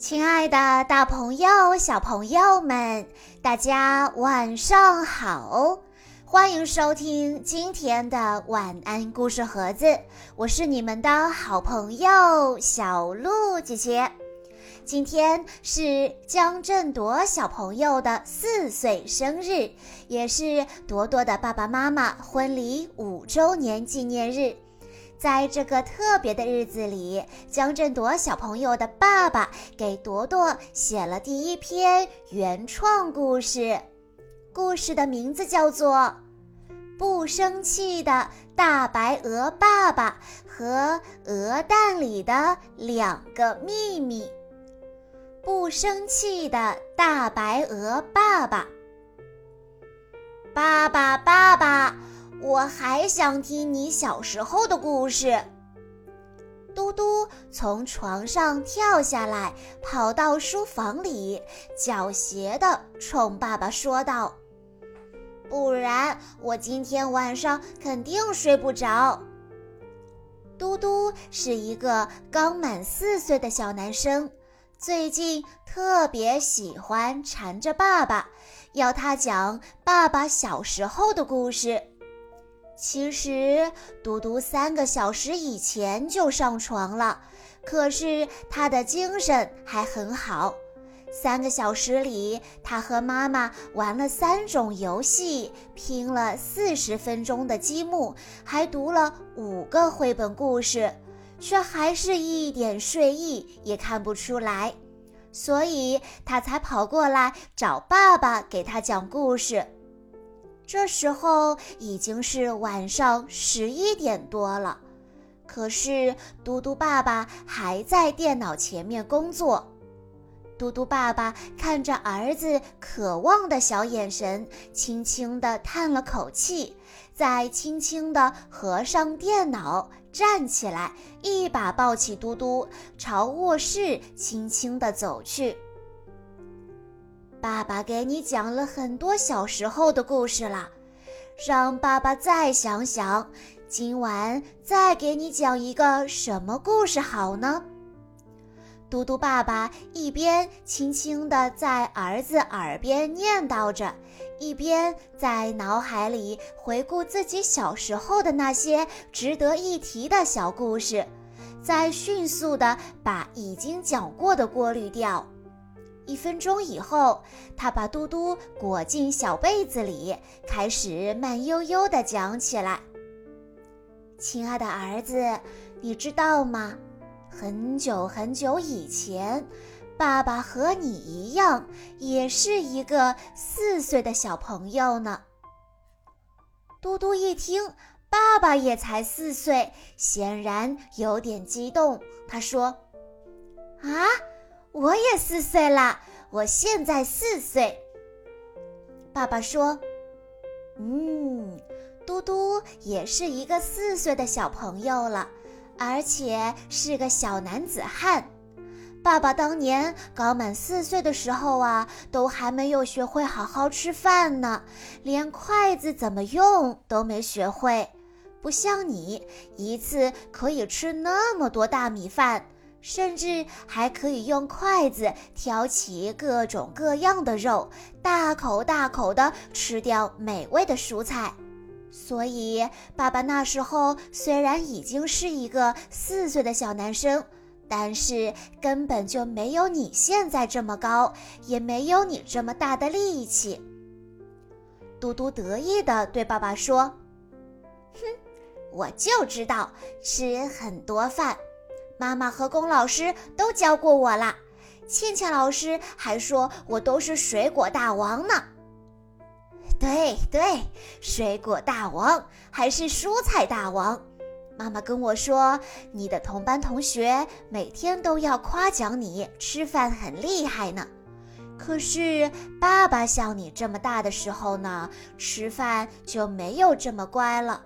亲爱的，大朋友、小朋友们，大家晚上好！欢迎收听今天的晚安故事盒子，我是你们的好朋友小鹿姐姐。今天是江振铎小朋友的四岁生日，也是铎铎的爸爸妈妈婚礼五周年纪念日。在这个特别的日子里，江振铎小朋友的爸爸给铎铎写了第一篇原创故事，故事的名字叫做《不生气的大白鹅爸爸和鹅蛋里的两个秘密》。不生气的大白鹅爸爸，爸爸，爸爸。我还想听你小时候的故事。嘟嘟从床上跳下来，跑到书房里，狡黠地冲爸爸说道：“不然我今天晚上肯定睡不着。”嘟嘟是一个刚满四岁的小男生，最近特别喜欢缠着爸爸，要他讲爸爸小时候的故事。其实，嘟嘟三个小时以前就上床了，可是他的精神还很好。三个小时里，他和妈妈玩了三种游戏，拼了四十分钟的积木，还读了五个绘本故事，却还是一点睡意也看不出来。所以，他才跑过来找爸爸给他讲故事。这时候已经是晚上十一点多了，可是嘟嘟爸爸还在电脑前面工作。嘟嘟爸爸看着儿子渴望的小眼神，轻轻地叹了口气，再轻轻地合上电脑，站起来，一把抱起嘟嘟，朝卧室轻轻地走去。爸爸给你讲了很多小时候的故事了，让爸爸再想想，今晚再给你讲一个什么故事好呢？嘟嘟爸爸一边轻轻地在儿子耳边念叨着，一边在脑海里回顾自己小时候的那些值得一提的小故事，再迅速地把已经讲过的过滤掉。一分钟以后，他把嘟嘟裹进小被子里，开始慢悠悠地讲起来：“亲爱的儿子，你知道吗？很久很久以前，爸爸和你一样，也是一个四岁的小朋友呢。”嘟嘟一听，爸爸也才四岁，显然有点激动。他说：“啊！”我也四岁了，我现在四岁。爸爸说：“嗯，嘟嘟也是一个四岁的小朋友了，而且是个小男子汉。爸爸当年刚满四岁的时候啊，都还没有学会好好吃饭呢，连筷子怎么用都没学会，不像你，一次可以吃那么多大米饭。”甚至还可以用筷子挑起各种各样的肉，大口大口地吃掉美味的蔬菜。所以，爸爸那时候虽然已经是一个四岁的小男生，但是根本就没有你现在这么高，也没有你这么大的力气。嘟嘟得意地对爸爸说：“哼，我就知道吃很多饭。”妈妈和龚老师都教过我啦，倩倩老师还说我都是水果大王呢。对对，水果大王还是蔬菜大王。妈妈跟我说，你的同班同学每天都要夸奖你吃饭很厉害呢。可是爸爸像你这么大的时候呢，吃饭就没有这么乖了。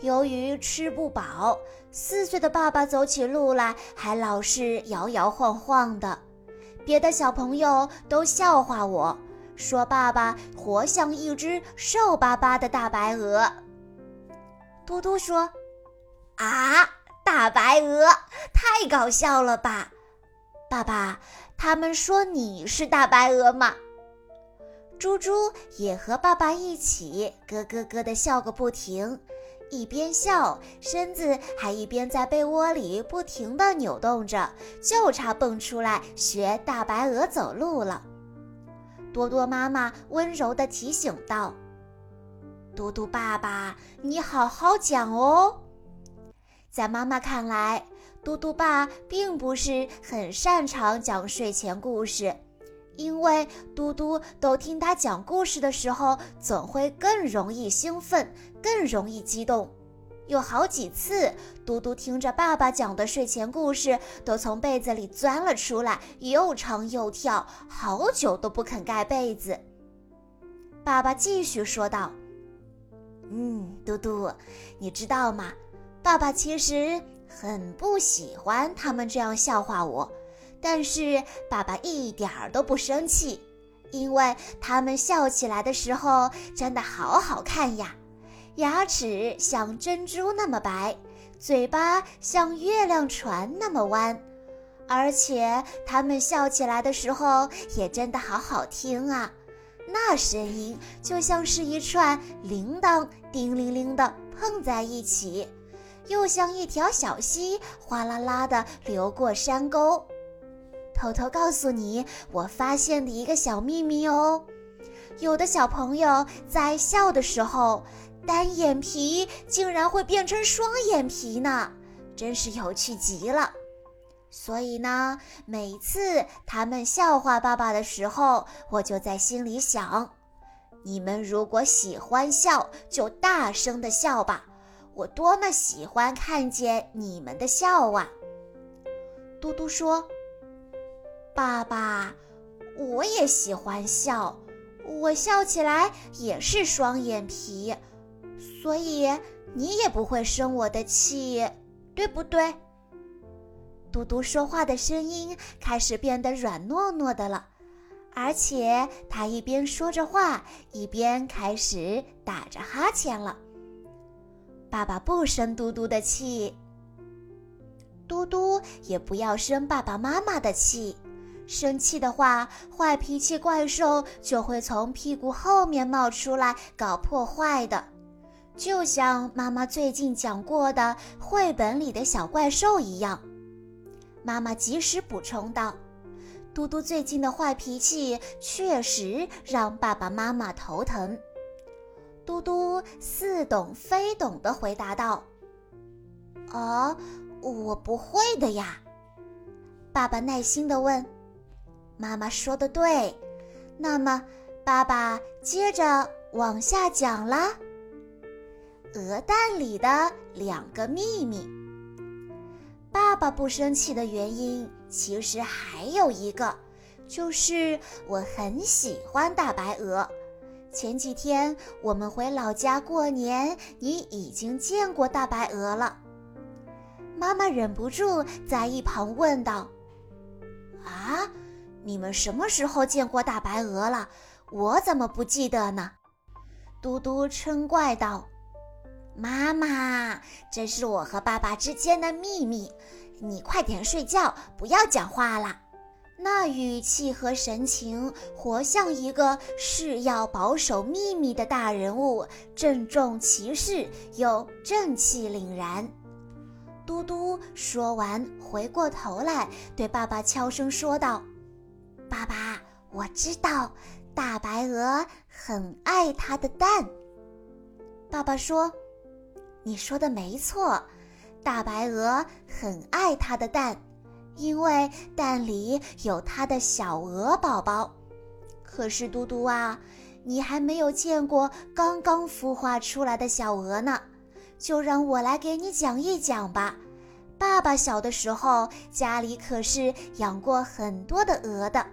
由于吃不饱，四岁的爸爸走起路来还老是摇摇晃晃的。别的小朋友都笑话我，说爸爸活像一只瘦巴巴的大白鹅。嘟嘟说：“啊，大白鹅，太搞笑了吧！”爸爸，他们说你是大白鹅吗？猪猪也和爸爸一起咯咯咯地笑个不停，一边笑，身子还一边在被窝里不停地扭动着，就差蹦出来学大白鹅走路了。多多妈妈温柔地提醒道：“嘟嘟爸爸，你好好讲哦。”在妈妈看来，嘟嘟爸并不是很擅长讲睡前故事。因为嘟嘟都听他讲故事的时候，总会更容易兴奋，更容易激动。有好几次，嘟嘟听着爸爸讲的睡前故事，都从被子里钻了出来，又唱又跳，好久都不肯盖被子。爸爸继续说道：“嗯，嘟嘟，你知道吗？爸爸其实很不喜欢他们这样笑话我。”但是爸爸一点儿都不生气，因为他们笑起来的时候真的好好看呀，牙齿像珍珠那么白，嘴巴像月亮船那么弯，而且他们笑起来的时候也真的好好听啊，那声音就像是一串铃铛叮铃铃的碰在一起，又像一条小溪哗啦啦的流过山沟。偷偷告诉你，我发现的一个小秘密哦，有的小朋友在笑的时候，单眼皮竟然会变成双眼皮呢，真是有趣极了。所以呢，每次他们笑话爸爸的时候，我就在心里想：你们如果喜欢笑，就大声的笑吧，我多么喜欢看见你们的笑啊！嘟嘟说。爸爸，我也喜欢笑，我笑起来也是双眼皮，所以你也不会生我的气，对不对？嘟嘟说话的声音开始变得软糯糯的了，而且他一边说着话，一边开始打着哈欠了。爸爸不生嘟嘟的气，嘟嘟也不要生爸爸妈妈的气。生气的话，坏脾气怪兽就会从屁股后面冒出来搞破坏的，就像妈妈最近讲过的绘本里的小怪兽一样。妈妈及时补充道：“嘟嘟最近的坏脾气确实让爸爸妈妈头疼。”嘟嘟似懂非懂地回答道：“啊，我不会的呀。”爸爸耐心地问。妈妈说的对，那么爸爸接着往下讲啦。鹅蛋里的两个秘密。爸爸不生气的原因其实还有一个，就是我很喜欢大白鹅。前几天我们回老家过年，你已经见过大白鹅了。妈妈忍不住在一旁问道：“啊？”你们什么时候见过大白鹅了？我怎么不记得呢？嘟嘟嗔怪道：“妈妈，这是我和爸爸之间的秘密，你快点睡觉，不要讲话了。”那语气和神情，活像一个誓要保守秘密的大人物，郑重其事又正气凛然。嘟嘟说完，回过头来对爸爸悄声说道。爸爸，我知道大白鹅很爱它的蛋。爸爸说：“你说的没错，大白鹅很爱它的蛋，因为蛋里有它的小鹅宝宝。可是嘟嘟啊，你还没有见过刚刚孵化出来的小鹅呢，就让我来给你讲一讲吧。爸爸小的时候家里可是养过很多的鹅的。”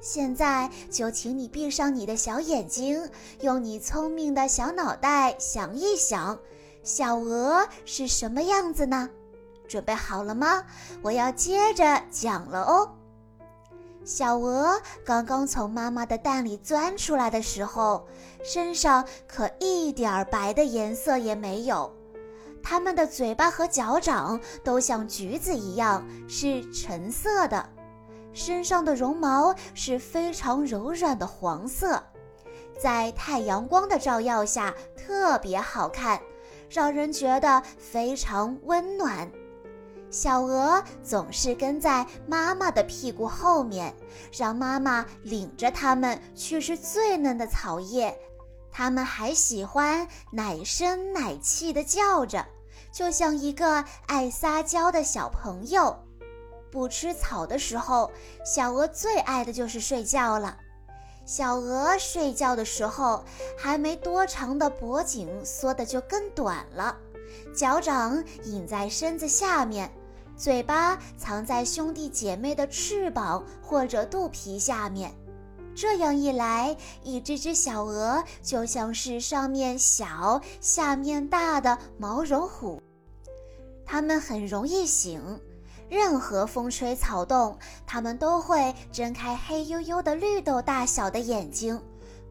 现在就请你闭上你的小眼睛，用你聪明的小脑袋想一想，小鹅是什么样子呢？准备好了吗？我要接着讲了哦。小鹅刚刚从妈妈的蛋里钻出来的时候，身上可一点白的颜色也没有，它们的嘴巴和脚掌都像橘子一样是橙色的。身上的绒毛是非常柔软的黄色，在太阳光的照耀下特别好看，让人觉得非常温暖。小鹅总是跟在妈妈的屁股后面，让妈妈领着它们去吃最嫩的草叶。它们还喜欢奶声奶气地叫着，就像一个爱撒娇的小朋友。不吃草的时候，小鹅最爱的就是睡觉了。小鹅睡觉的时候，还没多长的脖颈缩的就更短了，脚掌隐在身子下面，嘴巴藏在兄弟姐妹的翅膀或者肚皮下面。这样一来，一只只小鹅就像是上面小、下面大的毛绒虎，它们很容易醒。任何风吹草动，它们都会睁开黑黝黝的绿豆大小的眼睛，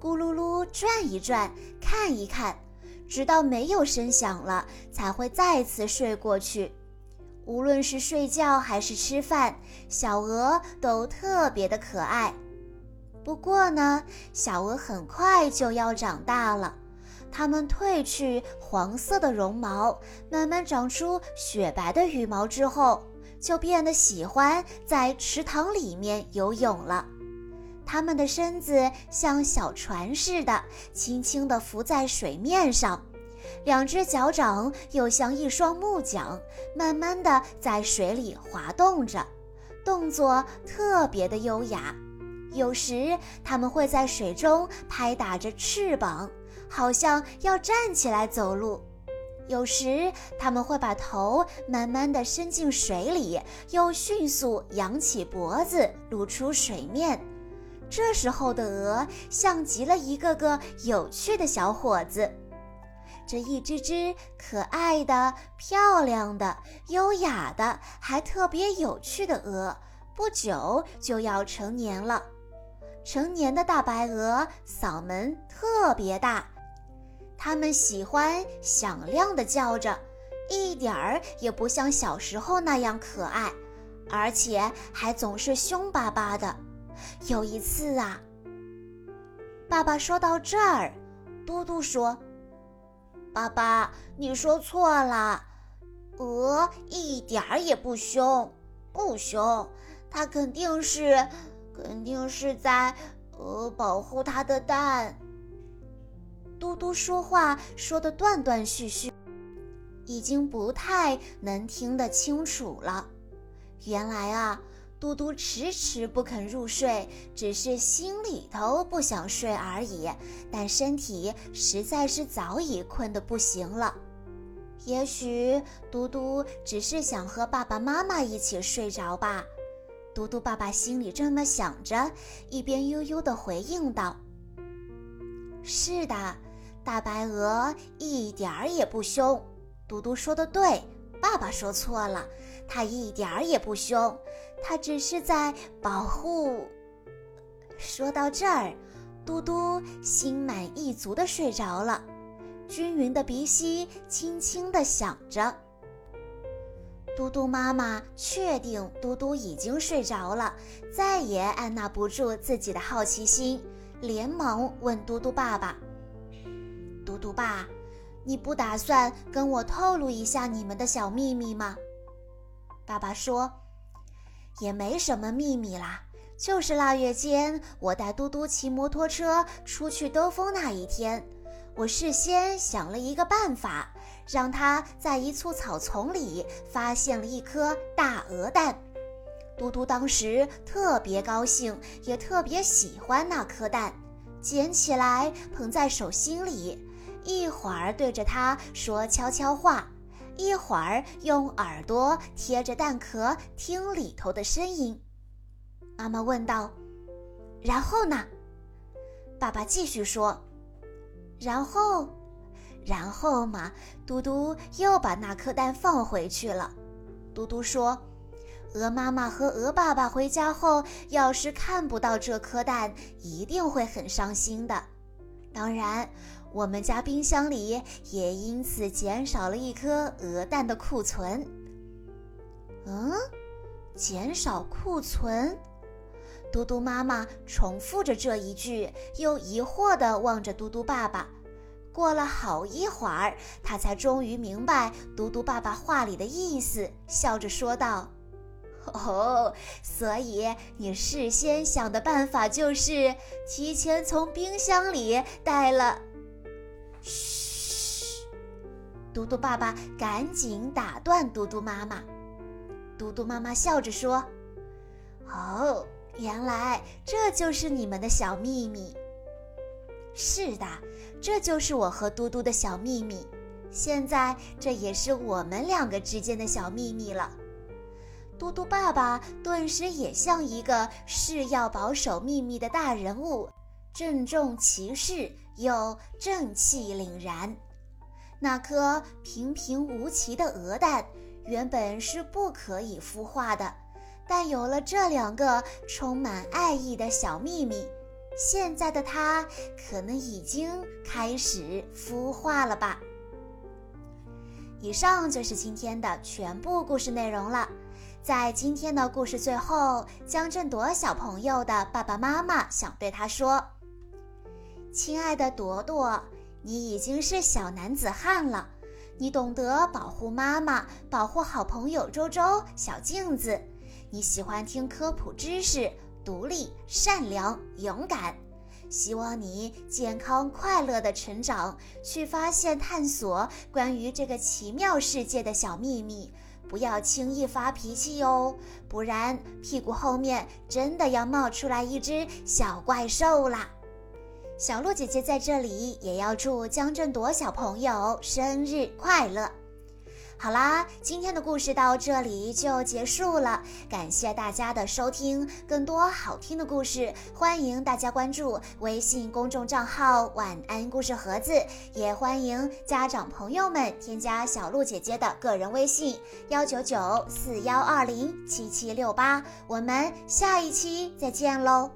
咕噜噜转一转，看一看，直到没有声响了，才会再次睡过去。无论是睡觉还是吃饭，小鹅都特别的可爱。不过呢，小鹅很快就要长大了，它们褪去黄色的绒毛，慢慢长出雪白的羽毛之后。就变得喜欢在池塘里面游泳了。它们的身子像小船似的，轻轻地浮在水面上；两只脚掌又像一双木桨，慢慢地在水里滑动着，动作特别的优雅。有时，它们会在水中拍打着翅膀，好像要站起来走路。有时，它们会把头慢慢地伸进水里，又迅速扬起脖子，露出水面。这时候的鹅像极了一个个有趣的小伙子。这一只只可爱的、漂亮的、优雅的，还特别有趣的鹅，不久就要成年了。成年的大白鹅嗓门特别大。它们喜欢响亮的叫着，一点儿也不像小时候那样可爱，而且还总是凶巴巴的。有一次啊，爸爸说到这儿，嘟嘟说：“爸爸，你说错了，鹅一点儿也不凶，不凶，它肯定是，肯定是在，呃，保护它的蛋。”嘟嘟说话说的断断续续，已经不太能听得清楚了。原来啊，嘟嘟迟迟不肯入睡，只是心里头不想睡而已，但身体实在是早已困得不行了。也许嘟嘟只是想和爸爸妈妈一起睡着吧。嘟嘟爸爸心里这么想着，一边悠悠地回应道：“是的。”大白鹅一点儿也不凶，嘟嘟说的对，爸爸说错了，它一点儿也不凶，它只是在保护。说到这儿，嘟嘟心满意足的睡着了，均匀的鼻息轻轻地响着。嘟嘟妈妈确定嘟嘟已经睡着了，再也按捺不住自己的好奇心，连忙问嘟嘟爸爸。嘟嘟爸，你不打算跟我透露一下你们的小秘密吗？爸爸说，也没什么秘密啦，就是腊月间我带嘟嘟骑摩托车出去兜风那一天，我事先想了一个办法，让他在一簇草丛里发现了一颗大鹅蛋。嘟嘟当时特别高兴，也特别喜欢那颗蛋，捡起来捧在手心里。一会儿对着它说悄悄话，一会儿用耳朵贴着蛋壳听里头的声音。妈妈问道：“然后呢？”爸爸继续说：“然后，然后嘛，嘟嘟又把那颗蛋放回去了。”嘟嘟说：“鹅妈妈和鹅爸爸回家后，要是看不到这颗蛋，一定会很伤心的。当然。”我们家冰箱里也因此减少了一颗鹅蛋的库存。嗯，减少库存？嘟嘟妈妈重复着这一句，又疑惑地望着嘟嘟爸爸。过了好一会儿，他才终于明白嘟嘟爸爸话里的意思，笑着说道：“哦，所以你事先想的办法就是提前从冰箱里带了……”嘘，嘟嘟爸爸赶紧打断嘟嘟妈妈。嘟嘟妈妈笑着说：“哦。”原来这就是你们的小秘密。是的，这就是我和嘟嘟的小秘密。现在这也是我们两个之间的小秘密了。嘟嘟爸爸顿时也像一个誓要保守秘密的大人物，郑重其事又正气凛然。那颗平平无奇的鹅蛋原本是不可以孵化的。但有了这两个充满爱意的小秘密，现在的它可能已经开始孵化了吧。以上就是今天的全部故事内容了。在今天的故事最后，江振铎小朋友的爸爸妈妈想对他说：“亲爱的朵朵，你已经是小男子汉了，你懂得保护妈妈，保护好朋友周周、小镜子。”你喜欢听科普知识，独立、善良、勇敢。希望你健康快乐的成长，去发现、探索关于这个奇妙世界的小秘密。不要轻易发脾气哟，不然屁股后面真的要冒出来一只小怪兽啦！小鹿姐姐在这里也要祝江振铎小朋友生日快乐。好啦，今天的故事到这里就结束了，感谢大家的收听。更多好听的故事，欢迎大家关注微信公众账号“晚安故事盒子”，也欢迎家长朋友们添加小鹿姐姐的个人微信：幺九九四幺二零七七六八。我们下一期再见喽！